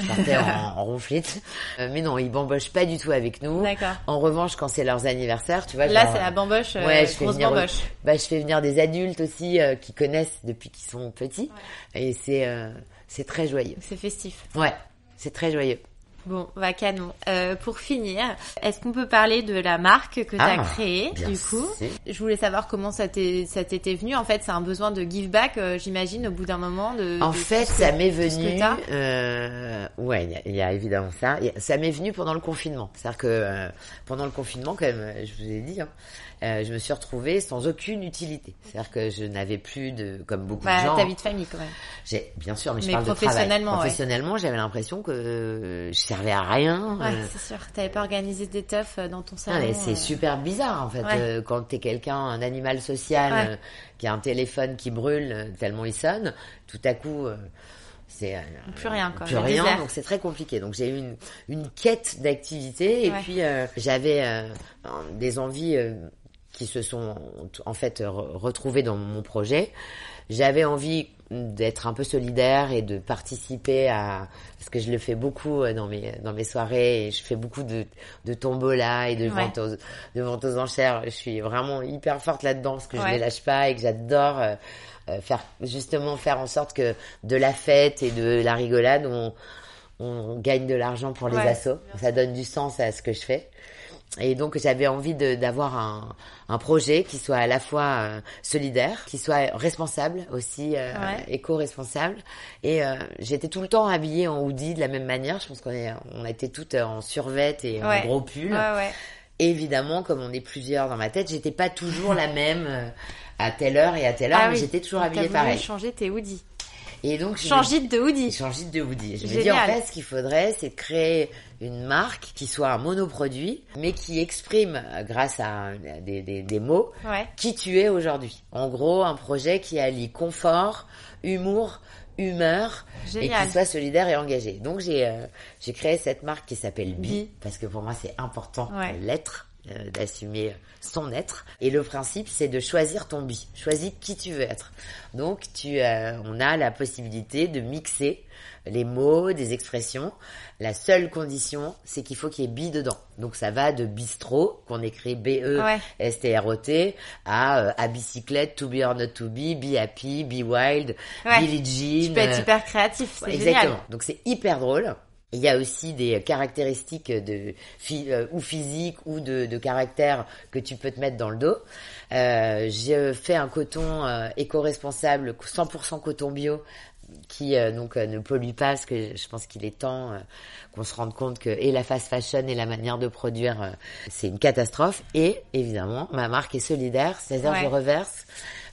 Je partais en, en ronflite. Euh, mais non, ils bambochent pas du tout avec nous. D'accord. En revanche, quand c'est leurs anniversaires, tu vois. Là, genre, c'est la bamboche, euh, Ouais, je fais venir, bamboche. bah, je fais venir des adultes aussi euh, qui connaissent depuis qu'ils sont petits. Et c'est euh, c'est très joyeux. C'est festif. Ouais, c'est très joyeux. Bon, va canon. Euh, pour finir, est-ce qu'on peut parler de la marque que tu as Ah, créée, du coup? Je voulais savoir comment ça t'était venu. En fait, c'est un besoin de give back, euh, j'imagine, au bout d'un moment. De, En de fait, ça m'est venu. Euh, ouais, il y a- il y, a évidemment ça. A- Ça m'est venu pendant le confinement. C'est-à-dire que euh, pendant le confinement, comme euh, je vous ai dit, hein, euh, je me suis retrouvée sans aucune utilité. C'est-à-dire que je n'avais plus de, comme beaucoup de Bah, gens. ta vie de famille, quand même. J'ai bien sûr, mais je Mais parle de travail. professionnellement, ouais. Professionnellement, j'avais l'impression que euh, je servais à rien. Ouais, euh, c'est sûr. T'avais pas organisé des teufs euh, dans ton salon. ah, mais c'est euh. super bizarre en fait Ouais. quand t'es quelqu'un, un animal social qui a un téléphone qui brûle tellement il sonne, tout à coup c'est euh, Plus rien, quoi. plus rien, désert. donc c'est très compliqué. Donc j'ai eu une, une quête d'activité et Ouais. puis euh, j'avais euh, des envies qui se sont en fait re- retrouvées dans mon projet. J'avais envie d'être un peu solidaire et de participer à parce que je le fais beaucoup euh, dans mes dans mes soirées et je fais beaucoup de de tombola et de Ouais. ventes aux, de ventes aux enchères je suis vraiment hyper forte là-dedans parce que je les lâche pas et que j'adore euh, euh, faire justement faire en sorte que de la fête et de la rigolade on on gagne de l'argent pour les Ouais. assos ça donne du sens à ce que je fais et donc j'avais envie d'avoir un, un projet qui soit à la fois euh, solidaire, qui soit responsable aussi, euh, Ouais. éco-responsable. Et euh, j'étais tout le temps habillée en hoodie de la même manière. Je pense qu'on on a été toutes en survette et Ouais. en gros pull. Ouais, ouais. Évidemment, comme on est plusieurs dans ma tête, j'étais pas toujours la même euh, à telle heure et à telle heure, Ah mais oui. j'étais toujours habillée pareil. changer tes hoodies. Et donc Changer de hoodie. Changer de hoodie. Je me dis en Génial. fait ce qu'il faudrait c'est de créer une marque qui soit un monoproduit mais qui exprime euh, grâce à des, des, des mots Ouais. qui tu es aujourd'hui. En gros un projet qui allie confort, humour, humeur et Génial. qui soit solidaire et engagé. Donc j'ai euh, j'ai créé cette marque qui s'appelle Bi parce que pour moi c'est important Ouais. l'être euh, d'assumer son être et le principe c'est de choisir ton bi choisis qui tu veux être donc tu euh, on a la possibilité de mixer les mots des expressions la seule condition c'est qu'il faut qu'il y ait bi dedans donc ça va de bistrot qu'on écrit B E Ouais. S T R O T à euh, à bicyclette to be or not to be be happy be wild Ouais. Billie Jean Tu peux être euh, hyper créatif. C'est Exactement. génial. Donc c'est hyper drôle. Il y a aussi des caractéristiques de euh, ou physique ou de, de caractère que tu peux te mettre dans le dos. Euh, J'ai fait un coton euh, éco-responsable, 100% coton bio, qui euh, donc euh, ne pollue pas, parce que je pense qu'il est temps euh, qu'on se rende compte que et la fast fashion et la manière de produire, euh, c'est une catastrophe. Et évidemment, ma marque est solidaire, c'est-à-dire Ouais. je reverse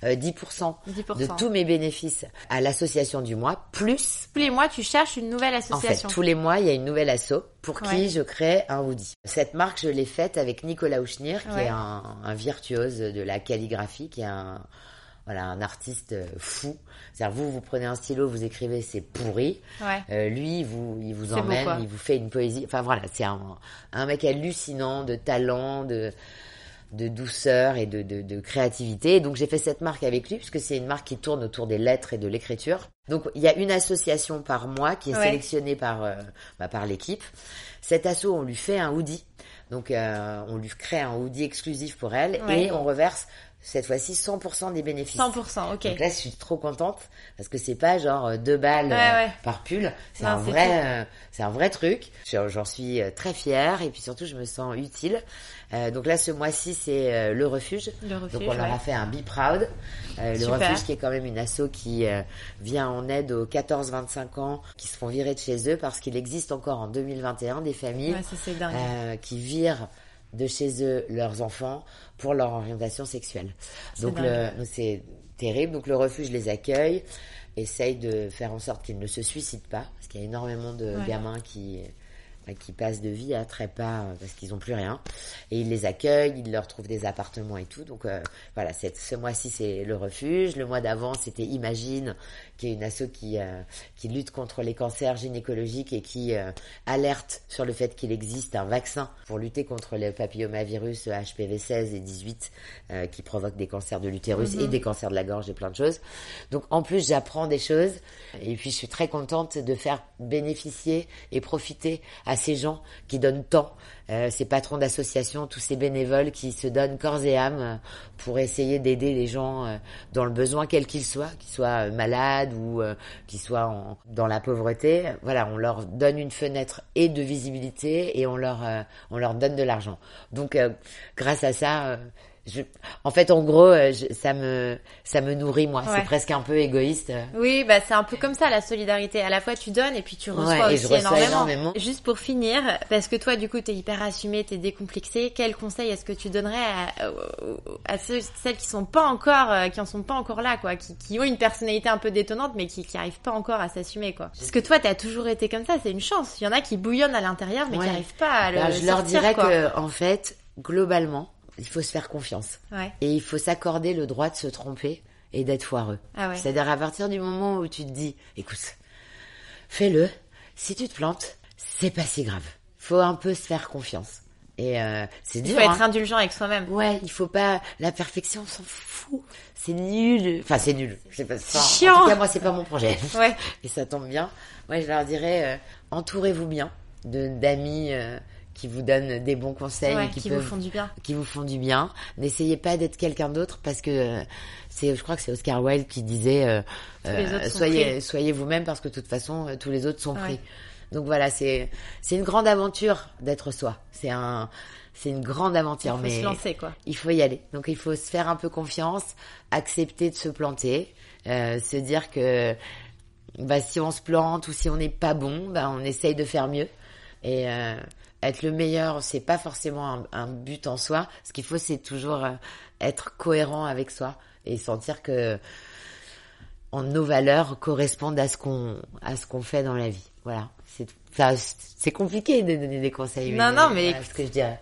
euh, 10%, 10%. de tous mes bénéfices à l'association du mois, plus Tous les mois, tu cherches une nouvelle en fait, association. tous les mois, il y a une nouvelle asso pour qui je crée un hoodie. Cette marque, je l'ai faite avec Nicolas Ouchnir, qui Ouais. est un, un virtuose de la calligraphie, qui est un, voilà, un artiste euh, fou. C'est-à-dire, vous, vous prenez un stylo, vous écrivez, c'est pourri. Ouais. Euh, lui, il vous, il vous beau, emmène, il vous fait une poésie. Enfin voilà, c'est un, un mec hallucinant de talent, de, de douceur et de, de, de créativité. Et donc j'ai fait cette marque avec lui puisque c'est une marque qui tourne autour des lettres et de l'écriture. Donc il y a une association par mois qui est Ouais. sélectionnée par euh, bah, par l'équipe. Cet asso, on lui fait un hoodie. Donc euh, on lui crée un hoodie exclusif pour elle Ouais. et on reverse cette fois-ci 100% des bénéfices. 100%, ok. Donc là, je suis trop contente parce que c'est pas genre euh, deux balles Ouais, euh, ouais. par pull. C'est un vrai, euh, c'est un vrai truc. J'en suis très fière et puis surtout, je me sens utile. Euh, donc là, ce mois-ci, c'est euh, le refuge. Le refuge, donc on leur a fait un Be Proud. Le refuge qui est quand même une asso qui vient en aide aux 14-25 ans qui se font virer de chez eux parce qu'il existe encore en 2021 des familles ça dingue. qui virent de chez eux leurs enfants pour leur orientation sexuelle. Donc c'est terrible. Donc le refuge les accueille, essaye de faire en sorte qu'ils ne se suicident pas, parce qu'il y a énormément de gamins qui qui passent de vie à trépas euh, parce qu'ils ont plus rien. Et ils les accueillent, ils leur trouvent des appartements et tout. Donc euh, voilà, ce mois-ci c'est le refuge. Le mois d'avant c'était Imagine, qui est une asso qui euh, qui lutte contre les cancers gynécologiques et qui euh, alerte sur le fait qu'il existe un vaccin pour lutter contre le papillomavirus HPV 16 et 18 euh, qui provoquent des cancers de l'utérus et des cancers de la gorge et plein de choses. Donc en plus j'apprends des choses et puis je suis très contente de faire bénéficier et profiter à ces gens qui donnent tant, euh, ces patrons d'associations, tous ces bénévoles qui se donnent corps et âme euh, pour essayer d'aider les gens euh, dans le besoin quel qu'il soit, qu'ils soient malades ou qu'ils soient en- dans la pauvreté. Voilà, on leur donne une fenêtre et de visibilité et on leur on leur donne de l'argent. Donc grâce à ça je, en fait, en gros, euh, je- ça me, ça me nourrit moi. Ouais. C'est presque un peu égoïste. Oui, bah c'est un peu comme ça la solidarité. À la fois tu donnes et puis tu reçois Ouais, aussi reçois énormément. énormément. Juste pour finir, parce que toi du coup t'es hyper assumé, t'es décomplexé. Quel conseil est-ce que tu donnerais à, à ceux, celles qui sont pas encore, euh, qui en sont pas encore là, quoi, qui, qui ont une personnalité un peu détonnante, mais qui qui arrivent pas encore à s'assumer, quoi? Parce que toi t'as toujours été comme ça, c'est une chance. Il y en a qui bouillonnent à l'intérieur, mais Ouais. qui arrivent pas à le Alors, je leur dirais quoi. que, en fait, globalement, il faut se faire confiance Ouais. et il faut s'accorder le droit de se tromper et d'être foireux. Ah ouais. C'est-à-dire à partir du moment où tu te dis, écoute, fais-le. Si tu te plantes, c'est pas si grave. Faut un peu se faire confiance. Et euh, c'est Il dur. faut être hein. indulgent avec soi-même. Ouais, il faut pas la perfection, on s'en fout. C'est nul. Enfin, c'est nul. C'est pas chiant. En tout cas, moi, c'est pas mon projet. Ouais. Et ça tombe bien. Moi, je leur dirais, euh, entourez-vous bien de d'amis euh, qui vous donnent des bons conseils, Ouais, qui, qui peuvent, vous font du bien. qui vous font du bien. N'essayez pas d'être quelqu'un d'autre parce que euh, c'est, je crois que c'est Oscar Wilde qui disait, euh, euh, soyez soyez vous-même parce que de toute façon tous les autres sont Ouais. pris. Donc voilà, c'est c'est une grande aventure d'être soi. C'est un c'est une grande aventure, Il faut mais se lancer, quoi. il faut y aller. Donc il faut se faire un peu confiance, accepter de se planter, euh, se dire que bah, si on se plante ou si on n'est pas bon, bah, on essaye de faire mieux. Et euh, être le meilleur, c'est pas forcément un, un but en soi. Ce qu'il faut, c'est toujours euh, être cohérent avec soi et sentir que nos valeurs correspondent à ce qu'on à ce qu'on fait dans la vie. Voilà. C'est c'est compliqué de donner des conseils. Non, non, mais voilà ce que je dirais.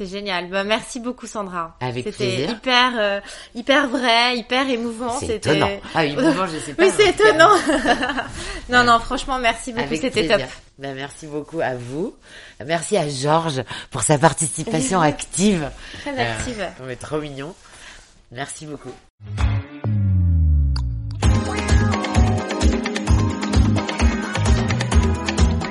C'est génial. Bah, merci beaucoup Sandra. Avec C'était hyper euh, hyper vrai, hyper émouvant. C'est C'était étonnant. Ah, émouvant, je sais pas. Oui, c'est cas, étonnant. non, non, franchement, merci beaucoup. C'était top. Ben, merci beaucoup à vous. Merci à Georges pour sa participation active. Très Euh, active. non, mais trop mignon. Merci beaucoup.